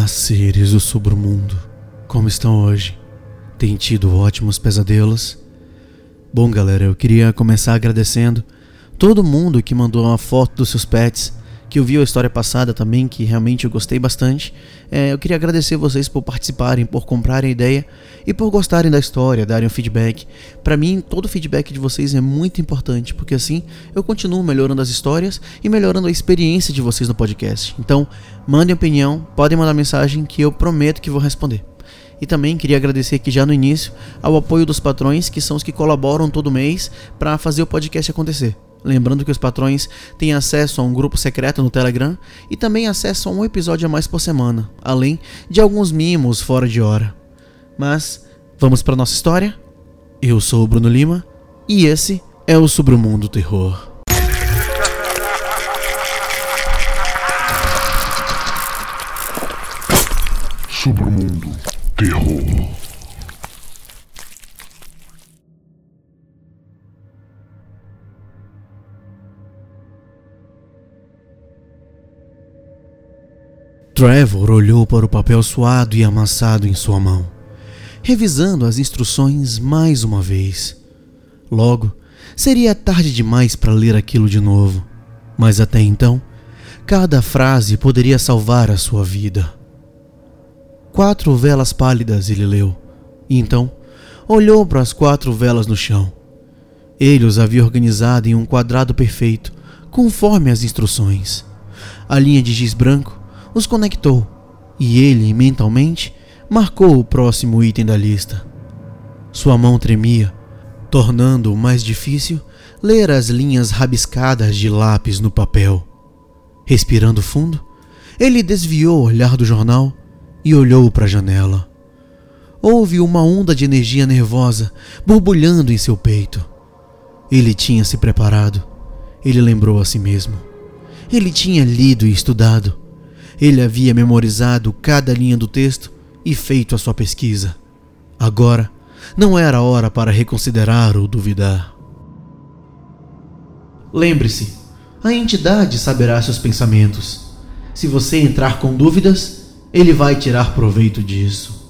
Olá, seres do submundo. Como estão hoje? Tem tido ótimos pesadelos? Bom, galera, eu queria começar agradecendo todo mundo que mandou uma foto dos seus pets que ouviu a história passada também, que realmente eu gostei bastante. É, eu queria agradecer vocês por participarem, por comprarem a ideia e por gostarem da história, darem um feedback. Para mim, todo o feedback de vocês é muito importante, porque assim eu continuo melhorando as histórias e melhorando a experiência de vocês no podcast. Então, mandem opinião, podem mandar mensagem que eu prometo que vou responder. E também queria agradecer aqui já no início ao apoio dos patrões, que são os que colaboram todo mês para fazer o podcast acontecer. Lembrando que os patrões têm acesso a um grupo secreto no Telegram e também acesso a um episódio a mais por semana, além de alguns mimos fora de hora. Mas vamos para nossa história? Eu sou o Bruno Lima e esse é o Sobre o Mundo Terror. Sobre o Mundo Terror. Trevor olhou para o papel suado e amassado em sua mão, revisando as instruções mais uma vez. Logo, seria tarde demais para ler aquilo de novo, mas até então, cada frase poderia salvar a sua vida. Quatro velas pálidas ele leu, e então olhou para as quatro velas no chão. Ele os havia organizado em um quadrado perfeito, conforme as instruções. A linha de giz branco os conectou e ele, mentalmente, marcou o próximo item da lista. Sua mão tremia, tornando-o mais difícil ler as linhas rabiscadas de lápis no papel. Respirando fundo, ele desviou o olhar do jornal e olhou para a janela. Houve uma onda de energia nervosa borbulhando em seu peito. Ele tinha se preparado. Ele lembrou a si mesmo. Ele tinha lido e estudado. Ele havia memorizado cada linha do texto e feito a sua pesquisa. Agora, não era hora para reconsiderar ou duvidar. Lembre-se, a entidade saberá seus pensamentos. Se você entrar com dúvidas, ele vai tirar proveito disso.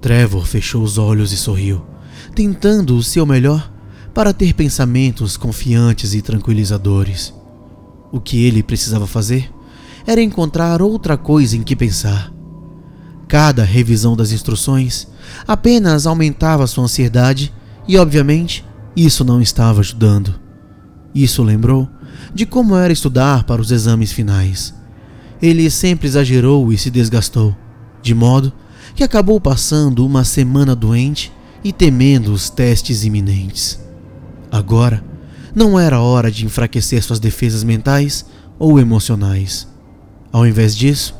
Trevor fechou os olhos e sorriu, tentando o seu melhor para ter pensamentos confiantes e tranquilizadores. O que ele precisava fazer era encontrar outra coisa em que pensar. Cada revisão das instruções apenas aumentava sua ansiedade e, obviamente, isso não estava ajudando. Isso lembrou de como era estudar para os exames finais. Ele sempre exagerou e se desgastou, de modo que acabou passando uma semana doente e temendo os testes iminentes. Agora, não era hora de enfraquecer suas defesas mentais ou emocionais. Ao invés disso,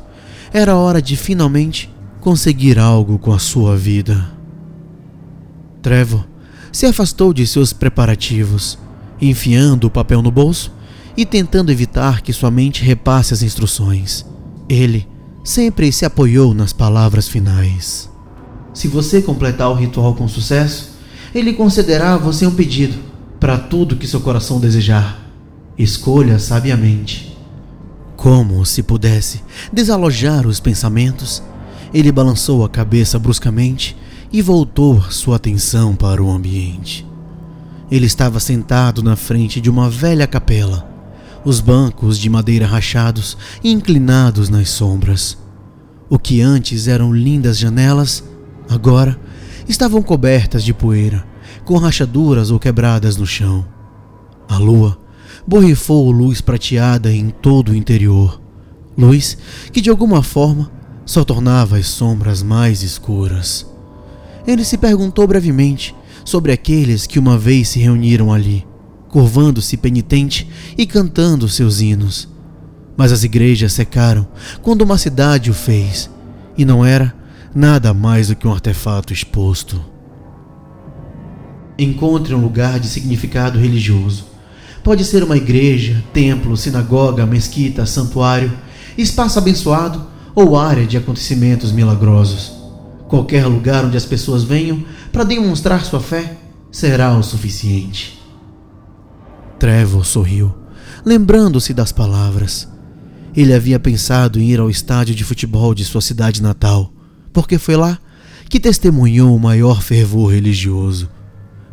era hora de finalmente conseguir algo com a sua vida. Trevor se afastou de seus preparativos, enfiando o papel no bolso e tentando evitar que sua mente repasse as instruções. Ele sempre se apoiou nas palavras finais. Se você completar o ritual com sucesso, ele concederá a você um pedido para tudo que seu coração desejar. Escolha sabiamente. Como se pudesse desalojar os pensamentos, ele balançou a cabeça bruscamente e voltou sua atenção para o ambiente. Ele estava sentado na frente de uma velha capela, os bancos de madeira rachados e inclinados nas sombras. O que antes eram lindas janelas, agora estavam cobertas de poeira, com rachaduras ou quebradas no chão. A lua borrifou luz prateada em todo o interior, luz que de alguma forma só tornava as sombras mais escuras. Ele se perguntou brevemente sobre aqueles que uma vez se reuniram ali, curvando-se penitente e cantando seus hinos. Mas as igrejas secaram quando uma cidade o fez, e não era nada mais do que um artefato exposto. Encontre um lugar de significado religioso Pode ser uma igreja, templo, sinagoga, mesquita, santuário, espaço abençoado ou área de acontecimentos milagrosos. Qualquer lugar onde as pessoas venham para demonstrar sua fé será o suficiente. Trevor sorriu, lembrando-se das palavras. Ele havia pensado em ir ao estádio de futebol de sua cidade natal, porque foi lá que testemunhou o maior fervor religioso.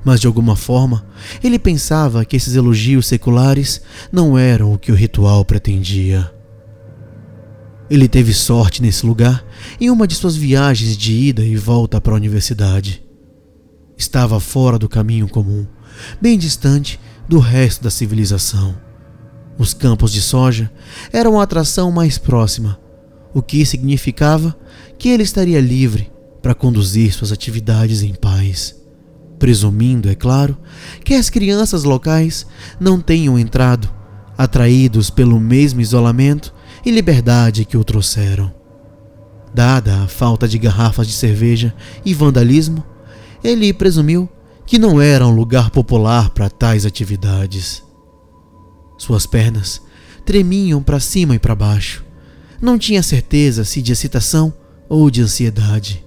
Mas de alguma forma, ele pensava que esses elogios seculares não eram o que o ritual pretendia. Ele teve sorte nesse lugar em uma de suas viagens de ida e volta para a universidade. Estava fora do caminho comum, bem distante do resto da civilização. Os campos de soja eram a atração mais próxima, o que significava que ele estaria livre para conduzir suas atividades em paz. Presumindo, é claro, que as crianças locais não tenham entrado, atraídos pelo mesmo isolamento e liberdade que o trouxeram. Dada a falta de garrafas de cerveja e vandalismo, ele presumiu que não era um lugar popular para tais atividades. Suas pernas tremiam para cima e para baixo. Não tinha certeza se de excitação ou de ansiedade.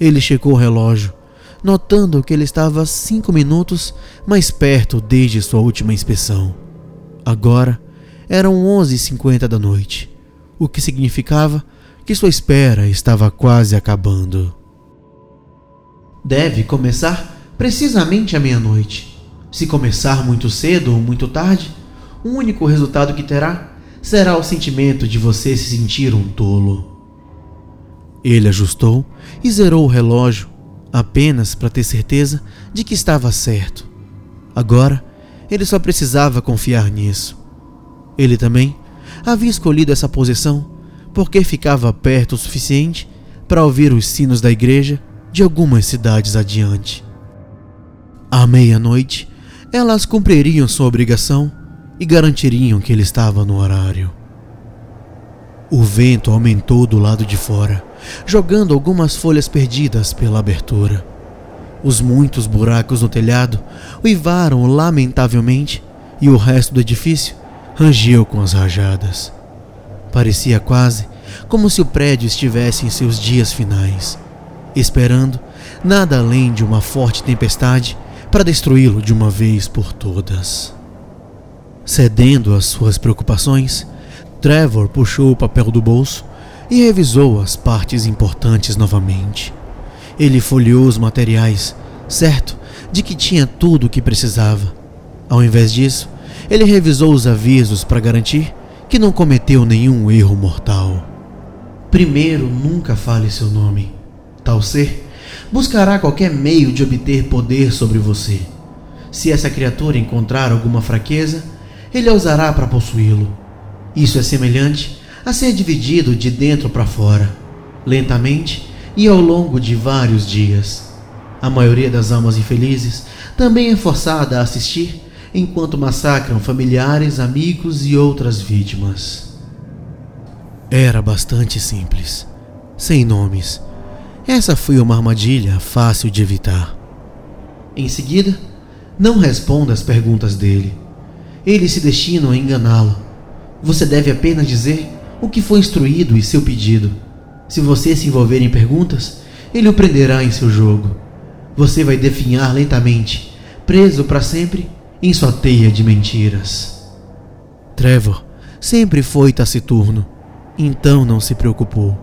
Ele checou o relógio, notando que ele estava cinco minutos mais perto desde sua última inspeção. Agora eram 11h50 da noite, o que significava que sua espera estava quase acabando. Deve começar precisamente à meia-noite. Se começar muito cedo ou muito tarde, o único resultado que terá será o sentimento de você se sentir um tolo. Ele ajustou e zerou o relógio apenas para ter certeza de que estava certo. Agora, ele só precisava confiar nisso. Ele também havia escolhido essa posição porque ficava perto o suficiente para ouvir os sinos da igreja de algumas cidades adiante. À meia-noite, elas cumpririam sua obrigação e garantiriam que ele estava no horário. O vento aumentou do lado de fora, jogando algumas folhas perdidas pela abertura. Os muitos buracos no telhado uivaram lamentavelmente e o resto do edifício rangeu com as rajadas. Parecia quase como se o prédio estivesse em seus dias finais, esperando nada além de uma forte tempestade para destruí-lo de uma vez por todas. Cedendo às suas preocupações, Trevor puxou o papel do bolso e revisou as partes importantes novamente. Ele folheou os materiais, certo de que tinha tudo o que precisava. Ao invés disso, ele revisou os avisos para garantir que não cometeu nenhum erro mortal. Primeiro, nunca fale seu nome. Tal ser buscará qualquer meio de obter poder sobre você. Se essa criatura encontrar alguma fraqueza, ele a usará para possuí-lo. Isso é semelhante a ser dividido de dentro para fora, lentamente e ao longo de vários dias. A maioria das almas infelizes também é forçada a assistir enquanto massacram familiares, amigos e outras vítimas. Era bastante simples, sem nomes. Essa foi uma armadilha fácil de evitar. Em seguida, não responda às perguntas dele eles se destinam a enganá-lo. Você deve apenas dizer o que foi instruído e seu pedido. Se você se envolver em perguntas, ele o prenderá em seu jogo. Você vai definhar lentamente, preso para sempre em sua teia de mentiras. Trevor sempre foi taciturno, então não se preocupou.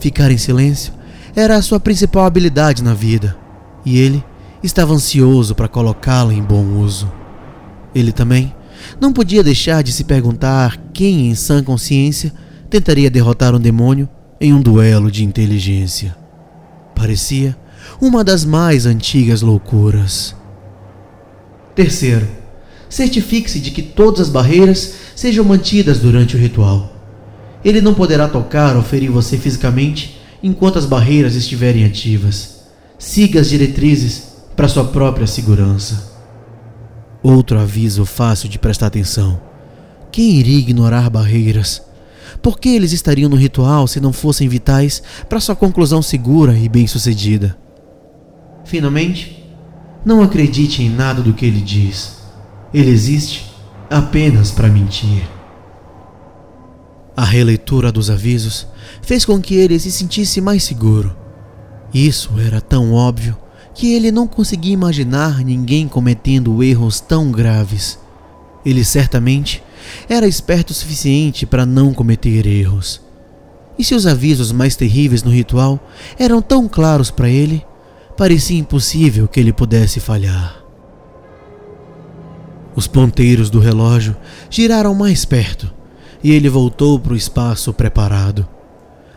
Ficar em silêncio era a sua principal habilidade na vida, e ele estava ansioso para colocá-la em bom uso. Ele também não podia deixar de se perguntar quem, em sã consciência, tentaria derrotar um demônio em um duelo de inteligência. Parecia uma das mais antigas loucuras. Terceiro, certifique-se de que todas as barreiras sejam mantidas durante o ritual. Ele não poderá tocar ou ferir você fisicamente enquanto as barreiras estiverem ativas. Siga as diretrizes para sua própria segurança. Outro aviso fácil de prestar atenção. Quem iria ignorar barreiras? Por que eles estariam no ritual se não fossem vitais para sua conclusão segura e bem-sucedida? Finalmente, não acredite em nada do que ele diz. Ele existe apenas para mentir. A releitura dos avisos fez com que ele se sentisse mais seguro. Isso era tão óbvio que ele não conseguia imaginar ninguém cometendo erros tão graves. Ele certamente era esperto o suficiente para não cometer erros. E se os avisos mais terríveis no ritual eram tão claros para ele, parecia impossível que ele pudesse falhar. Os ponteiros do relógio giraram mais perto e ele voltou para o espaço preparado.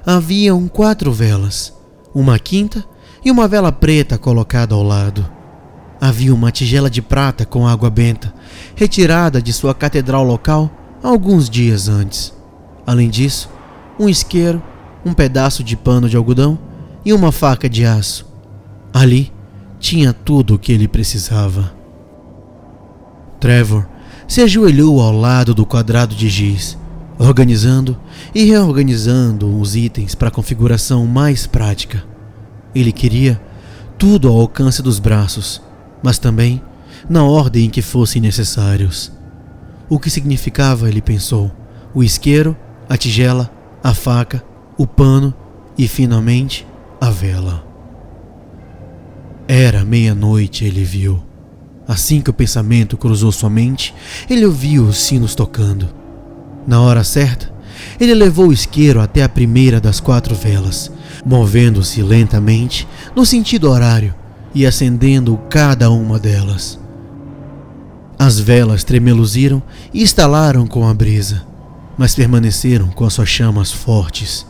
Haviam quatro velas, uma quinta e uma vela preta colocada ao lado. Havia uma tigela de prata com água benta, retirada de sua catedral local alguns dias antes. Além disso, um isqueiro, um pedaço de pano de algodão e uma faca de aço. Ali tinha tudo o que ele precisava. Trevor se ajoelhou ao lado do quadrado de giz, organizando e reorganizando os itens para a configuração mais prática. Ele queria tudo ao alcance dos braços, mas também na ordem em que fossem necessários. O que significava, ele pensou, o isqueiro, a tigela, a faca, o pano e, finalmente, a vela. Era meia-noite, ele viu. Assim que o pensamento cruzou sua mente, ele ouviu os sinos tocando. Na hora certa, ele levou o isqueiro até a primeira das quatro velas, movendo-se lentamente no sentido horário e acendendo cada uma delas. As velas tremeluziram e estalaram com a brisa, mas permaneceram com as suas chamas fortes.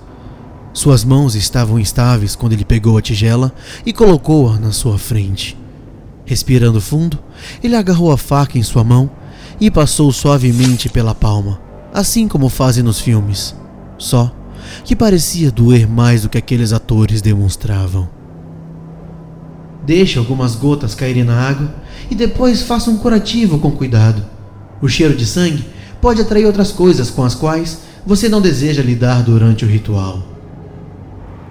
Suas mãos estavam instáveis quando ele pegou a tigela e colocou-a na sua frente. Respirando fundo, ele agarrou a faca em sua mão e passou suavemente pela palma, assim como fazem nos filmes. Só que parecia doer mais do que aqueles atores demonstravam. Deixe algumas gotas caírem na água e depois faça um curativo com cuidado. O cheiro de sangue pode atrair outras coisas com as quais você não deseja lidar durante o ritual.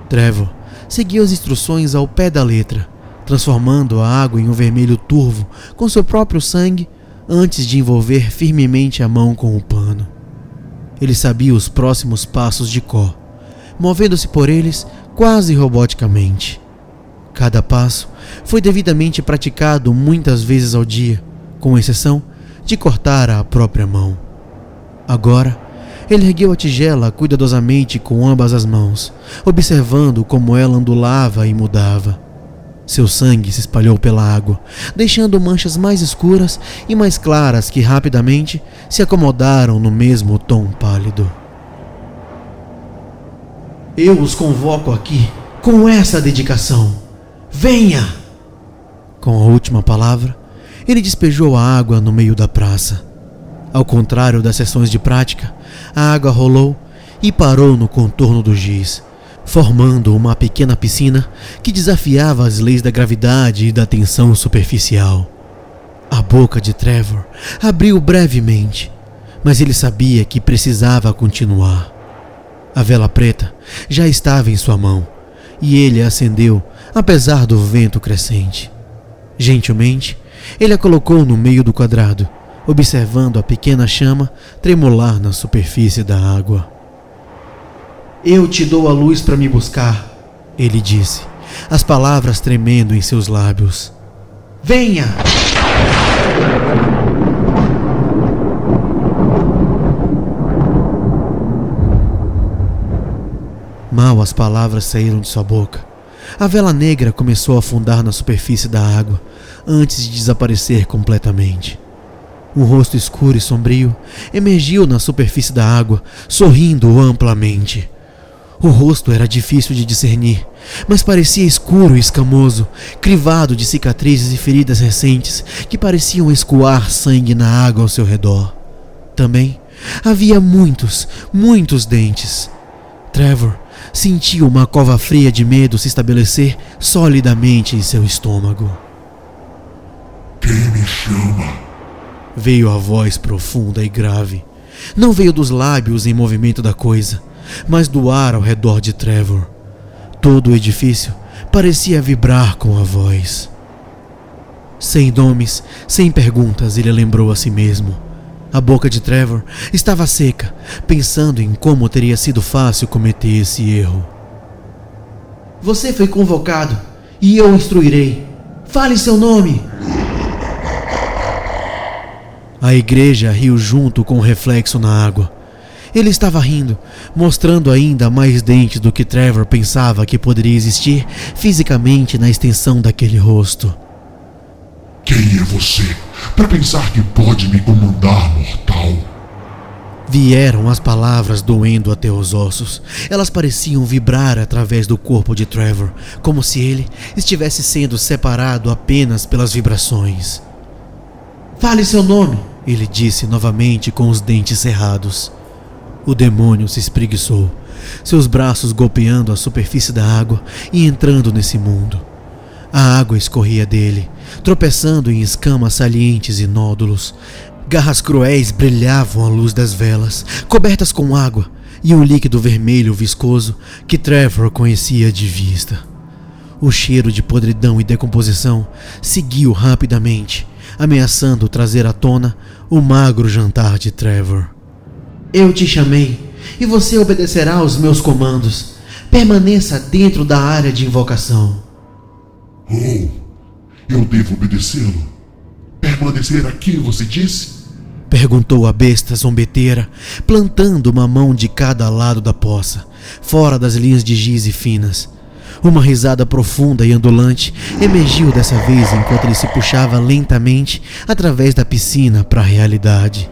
Trevor seguiu as instruções ao pé da letra transformando a água em um vermelho turvo com seu próprio sangue antes de envolver firmemente a mão com o pano. Ele sabia os próximos passos de Có, movendo-se por eles quase roboticamente. Cada passo foi devidamente praticado muitas vezes ao dia, com exceção de cortar a própria mão. Agora, ele ergueu a tigela cuidadosamente com ambas as mãos, observando como ela ondulava e mudava. Seu sangue se espalhou pela água, deixando manchas mais escuras e mais claras que rapidamente se acomodaram no mesmo tom pálido. Eu os convoco aqui com essa dedicação. Venha! Com a última palavra, ele despejou a água no meio da praça. Ao contrário das sessões de prática, a água rolou e parou no contorno do giz, formando uma pequena piscina que desafiava as leis da gravidade e da tensão superficial. A boca de Trevor abriu brevemente, mas ele sabia que precisava continuar. A vela preta já estava em sua mão e ele a acendeu, apesar do vento crescente. Gentilmente, ele a colocou no meio do quadrado, observando a pequena chama tremular na superfície da água. Eu te dou a luz para me buscar, ele disse, as palavras tremendo em seus lábios. Venha! Mal as palavras saíram de sua boca. A vela negra começou a afundar na superfície da água antes de desaparecer completamente. Um rosto escuro e sombrio emergiu na superfície da água, sorrindo amplamente. O rosto era difícil de discernir, mas parecia escuro e escamoso, crivado de cicatrizes e feridas recentes que pareciam escoar sangue na água ao seu redor. Também havia muitos, muitos dentes. Trevor sentiu uma cova fria de medo se estabelecer solidamente em seu estômago. Quem me chama? Veio a voz profunda e grave. Não veio dos lábios em movimento da coisa mas do ar ao redor de Trevor. Todo o edifício parecia vibrar com a voz. Sem nomes, sem perguntas, ele lembrou a si mesmo. A boca de Trevor estava seca, pensando em como teria sido fácil cometer esse erro. Você foi convocado e eu instruirei. Fale seu nome! A igreja riu junto com o reflexo na água. Ele estava rindo, mostrando ainda mais dentes do que Trevor pensava que poderia existir fisicamente na extensão daquele rosto. Quem é você para pensar que pode me comandar, mortal? Vieram as palavras doendo até os ossos. Elas pareciam vibrar através do corpo de Trevor, como se ele estivesse sendo separado apenas pelas vibrações. Fale seu nome, ele disse novamente com os dentes cerrados. O demônio se espreguiçou, seus braços golpeando a superfície da água e entrando nesse mundo. A água escorria dele, tropeçando em escamas salientes e nódulos. Garras cruéis brilhavam à luz das velas, cobertas com água e um líquido vermelho viscoso que Trevor conhecia de vista. O cheiro de podridão e decomposição seguiu rapidamente, ameaçando trazer à tona o magro jantar de Trevor. Eu te chamei e você obedecerá aos meus comandos. Permaneça dentro da área de invocação. Oh, eu devo obedecê-lo. Permanecer aqui, você disse? Perguntou a besta zombeteira, plantando uma mão de cada lado da poça, fora das linhas de giz e finas. Uma risada profunda e ondulante emergiu dessa vez enquanto ele se puxava lentamente através da piscina para a realidade.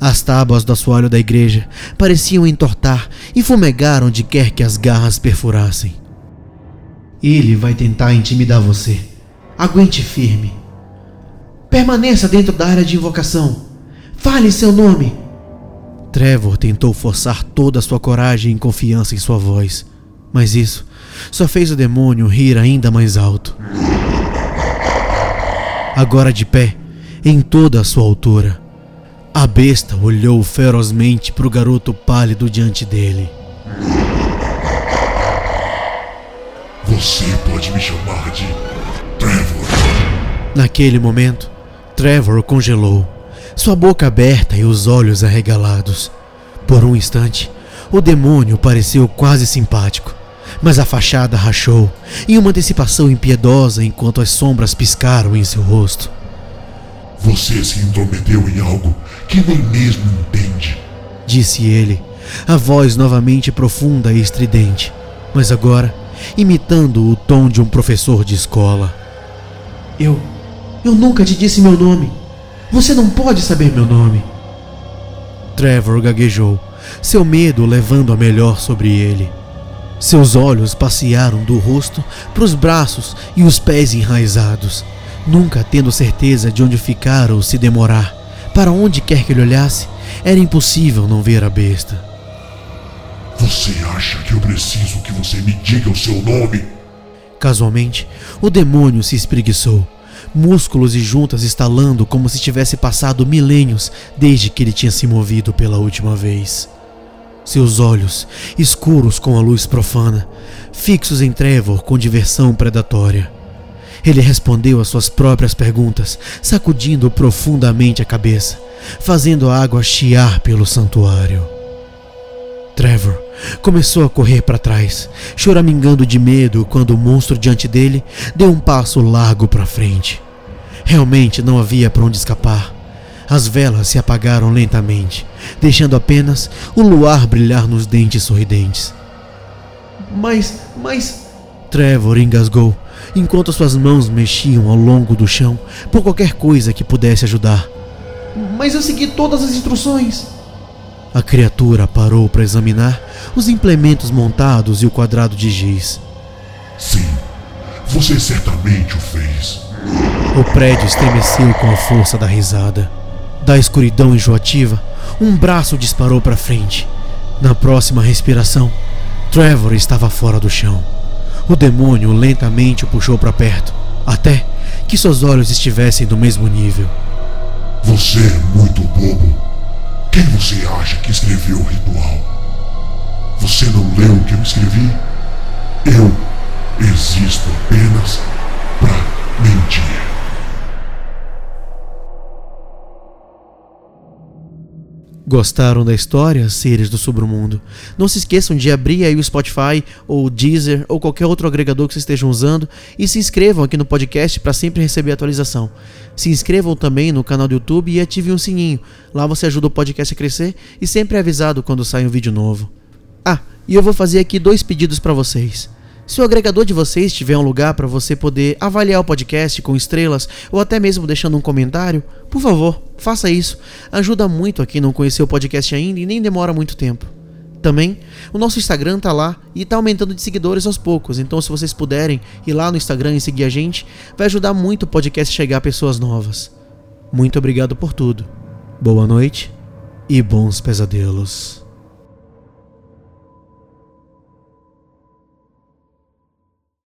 As tábuas do assoalho da igreja pareciam entortar e fumegar onde quer que as garras perfurassem. Ele vai tentar intimidar você. Aguente firme. Permaneça dentro da área de invocação. Fale seu nome. Trevor tentou forçar toda a sua coragem e confiança em sua voz, mas isso só fez o demônio rir ainda mais alto. Agora de pé, em toda a sua altura, a besta olhou ferozmente para o garoto pálido diante dele. Você pode me chamar de Trevor. Naquele momento, Trevor congelou, sua boca aberta e os olhos arregalados. Por um instante, o demônio pareceu quase simpático, mas a fachada rachou em uma antecipação impiedosa enquanto as sombras piscaram em seu rosto. Você se intrometeu em algo que nem mesmo entende, disse ele, a voz novamente profunda e estridente, mas agora imitando o tom de um professor de escola. Eu. Eu nunca te disse meu nome. Você não pode saber meu nome. Trevor gaguejou, seu medo levando a melhor sobre ele. Seus olhos passearam do rosto para os braços e os pés enraizados, nunca tendo certeza de onde ficar ou se demorar. Para onde quer que ele olhasse, era impossível não ver a besta. Você acha que eu preciso que você me diga o seu nome? Casualmente, o demônio se espreguiçou, músculos e juntas estalando como se tivesse passado milênios desde que ele tinha se movido pela última vez. Seus olhos, escuros com a luz profana, fixos em Trevor com diversão predatória. Ele respondeu às suas próprias perguntas, sacudindo profundamente a cabeça, fazendo a água chiar pelo santuário. Trevor começou a correr para trás, choramingando de medo quando o monstro diante dele deu um passo largo para frente. Realmente não havia para onde escapar. As velas se apagaram lentamente, deixando apenas o luar brilhar nos dentes sorridentes. Mas, mas. Trevor engasgou, enquanto suas mãos mexiam ao longo do chão por qualquer coisa que pudesse ajudar. Mas eu segui todas as instruções. A criatura parou para examinar os implementos montados e o quadrado de giz. Sim, você certamente o fez. O prédio estremeceu com a força da risada. Da escuridão enjoativa, um braço disparou para frente. Na próxima respiração, Trevor estava fora do chão. O demônio lentamente o puxou para perto, até que seus olhos estivessem do mesmo nível. Você é muito bobo. Quem você acha que escreveu o ritual? Você não leu o que eu escrevi? Eu existo apenas para mentir. Gostaram da história, seres do submundo? Não se esqueçam de abrir aí o Spotify ou o Deezer ou qualquer outro agregador que vocês estejam usando e se inscrevam aqui no podcast para sempre receber atualização. Se inscrevam também no canal do YouTube e ativem o sininho. Lá você ajuda o podcast a crescer e sempre é avisado quando sai um vídeo novo. Ah, e eu vou fazer aqui dois pedidos para vocês. Se o agregador de vocês tiver um lugar para você poder avaliar o podcast com estrelas ou até mesmo deixando um comentário, por favor, faça isso. Ajuda muito a quem não conheceu o podcast ainda e nem demora muito tempo. Também, o nosso Instagram tá lá e tá aumentando de seguidores aos poucos, então se vocês puderem ir lá no Instagram e seguir a gente, vai ajudar muito o podcast a chegar a pessoas novas. Muito obrigado por tudo. Boa noite e bons pesadelos.